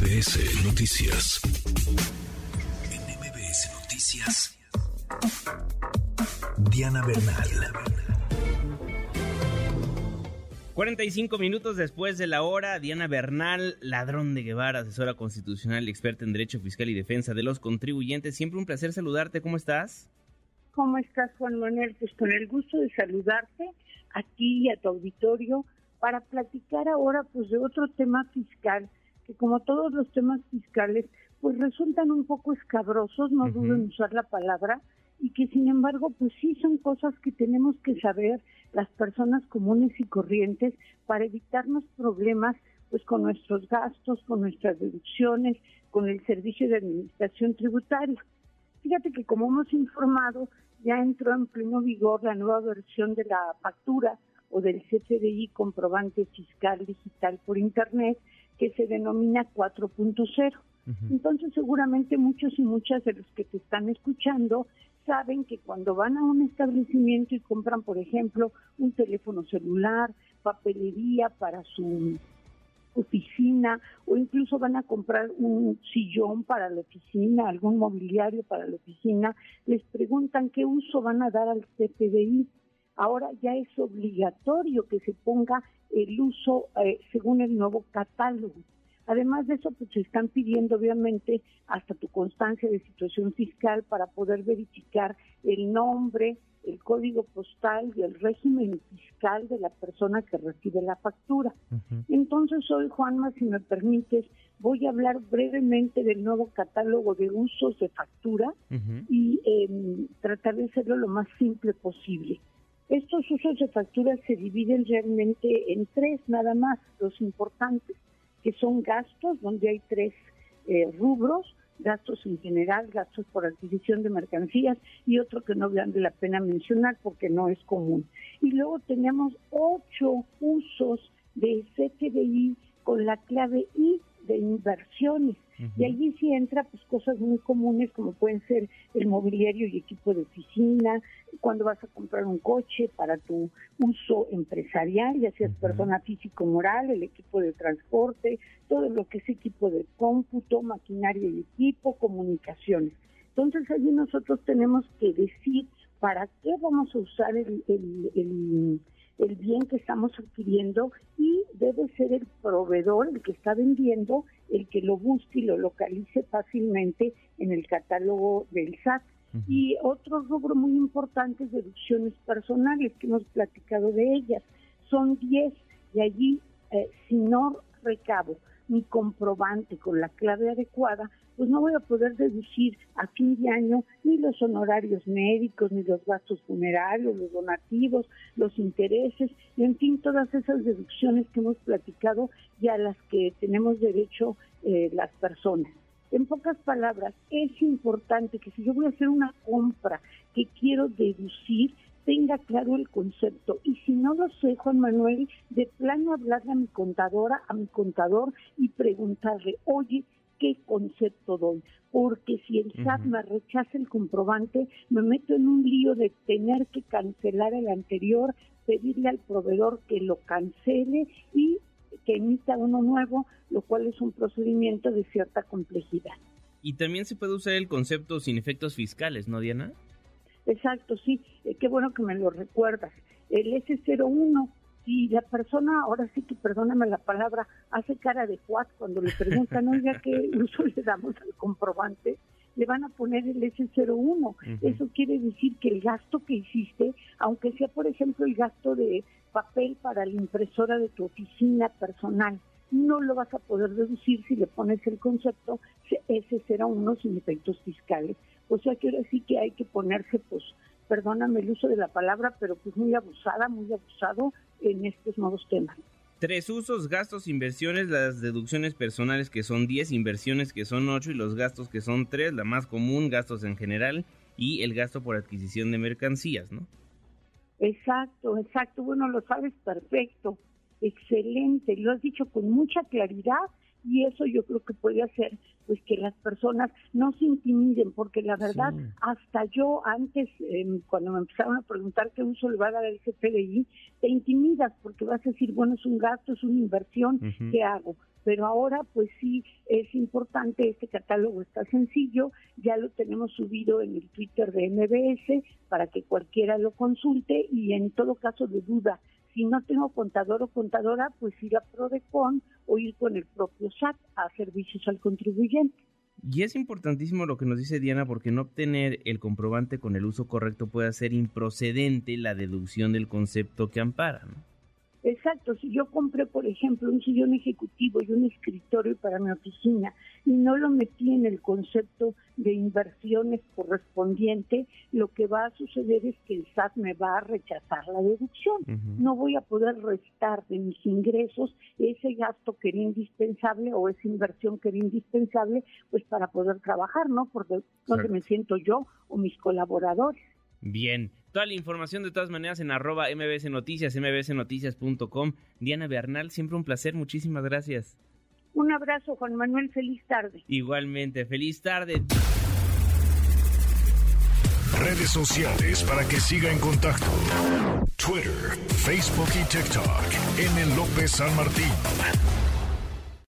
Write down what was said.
MBS Noticias. En MBS Noticias. Diana Bernal. 45 minutos después de la hora, Diana Bernal, ladrón de Guevara, asesora constitucional y experta en Derecho Fiscal y Defensa de los Contribuyentes. Siempre un placer saludarte. ¿Cómo estás? ¿Cómo estás, Juan Manuel? Pues con el gusto de saludarte a ti y a tu auditorio para platicar ahora pues de otro tema fiscal que como todos los temas fiscales pues resultan un poco escabrosos, no dudo en usar la palabra, y que sin embargo pues sí son cosas que tenemos que saber las personas comunes y corrientes para evitarnos problemas pues con nuestros gastos, con nuestras deducciones, con el servicio de administración tributaria. Fíjate que como hemos informado, ya entró en pleno vigor la nueva versión de la factura o del CFDI comprobante fiscal digital por Internet que se denomina 4.0. Entonces seguramente muchos y muchas de los que te están escuchando saben que cuando van a un establecimiento y compran, por ejemplo, un teléfono celular, papelería para su oficina o incluso van a comprar un sillón para la oficina, algún mobiliario para la oficina, les preguntan qué uso van a dar al CFDI. Ahora ya es obligatorio que se ponga el uso eh, según el nuevo catálogo. Además de eso, pues se están pidiendo obviamente hasta tu constancia de situación fiscal para poder verificar el nombre, el código postal y el régimen fiscal de la persona que recibe la factura. Entonces hoy, Juanma, si me permites, voy a hablar brevemente del nuevo catálogo de usos de factura y em, tratar de hacerlo lo más simple posible. Estos usos de factura se dividen realmente en tres nada más, los importantes, que son gastos, donde hay tres eh, rubros, gastos en general, gastos por adquisición de mercancías y otro que no vale la pena mencionar porque no es común. Y luego tenemos ocho usos de CFDI con la clave I de inversiones. Y allí sí entra pues cosas muy comunes como pueden ser el mobiliario y equipo de oficina, cuando vas a comprar un coche para tu uso empresarial, ya seas persona físico moral, el equipo de transporte, todo lo que es equipo de cómputo, maquinaria y equipo, comunicaciones. Entonces allí nosotros tenemos que decir para qué vamos a usar el, el, el bien que estamos adquiriendo y debe ser el proveedor, el que está vendiendo, el que lo busque y lo localice fácilmente en el catálogo del SAT. Y otro rubro muy importante es deducciones personales, que hemos platicado de ellas. Son 10 y allí, eh, si no recabo mi comprobante con la clave adecuada, pues no voy a poder deducir a fin de año ni los honorarios médicos, ni los gastos funerarios, los donativos, los intereses, y en fin, todas esas deducciones que hemos platicado y a las que tenemos derecho eh, las personas. En pocas palabras, es importante que si yo voy a hacer una compra que quiero deducir, tenga claro el concepto. Y si no lo sé, Juan Manuel, de plano hablarle a mi contadora, a mi contador y preguntarle, oye, qué concepto doy, porque si el SAT me rechaza el comprobante, me meto en un lío de tener que cancelar el anterior, pedirle al proveedor que lo cancele y que emita uno nuevo, lo cual es un procedimiento de cierta complejidad. Y también se puede usar el concepto sin efectos fiscales, ¿no, Diana? Exacto, sí, eh, qué bueno que me lo recuerdas. El S01 y la persona, ahora sí que perdóname la palabra, hace cara de Juat cuando le preguntan, oiga, ¿qué uso le damos al comprobante? Le van a poner el S01. Eso quiere decir que el gasto que hiciste, aunque sea, por ejemplo, el gasto de papel para la impresora de tu oficina personal, no lo vas a poder deducir si le pones el concepto S01 sin efectos fiscales. O sea que ahora sí que hay que ponerse, pues, perdóname el uso de la palabra, pero pues muy abusada, muy abusado en estos nuevos temas. Tres usos, gastos, inversiones, las deducciones personales que son 10, inversiones que son 8 y los gastos que son 3, la más común, gastos en general y el gasto por adquisición de mercancías, ¿no? Exacto, exacto. Bueno, lo sabes perfecto. Excelente. Lo has dicho con mucha claridad y eso yo creo que puede hacer pues que las personas no se intimiden porque la verdad hasta yo antes em, cuando me empezaron a preguntar qué uso le va a dar el CFDI te intimidas porque vas a decir bueno es un gasto es una inversión qué hago pero ahora pues sí es importante, este catálogo está sencillo, ya lo tenemos subido en el Twitter de MBS para que cualquiera lo consulte y en todo caso de duda, si no tengo contador o contadora, pues ir a Prodecon o ir con el propio SAT a servicios al contribuyente. Y es importantísimo lo que nos dice Diana porque no obtener el comprobante con el uso correcto puede hacer improcedente la deducción del concepto que ampara, ¿no? Exacto, si yo compré, por ejemplo, un sillón ejecutivo y un escritorio para mi oficina y no lo metí en el concepto de inversiones correspondiente, lo que va a suceder es que el SAT me va a rechazar la deducción. No voy a poder restar de mis ingresos ese gasto que era indispensable o esa inversión que era indispensable, pues para poder trabajar, ¿no? Porque donde me siento yo o mis colaboradores. Bien, toda la información de todas maneras en arroba mbs noticias, mbsnoticias.com. Diana Bernal, siempre un placer, muchísimas gracias. Un abrazo, Juan Manuel, feliz tarde. Igualmente, feliz tarde. Redes sociales para que siga en contacto: Twitter, Facebook y TikTok. M. López San Martín.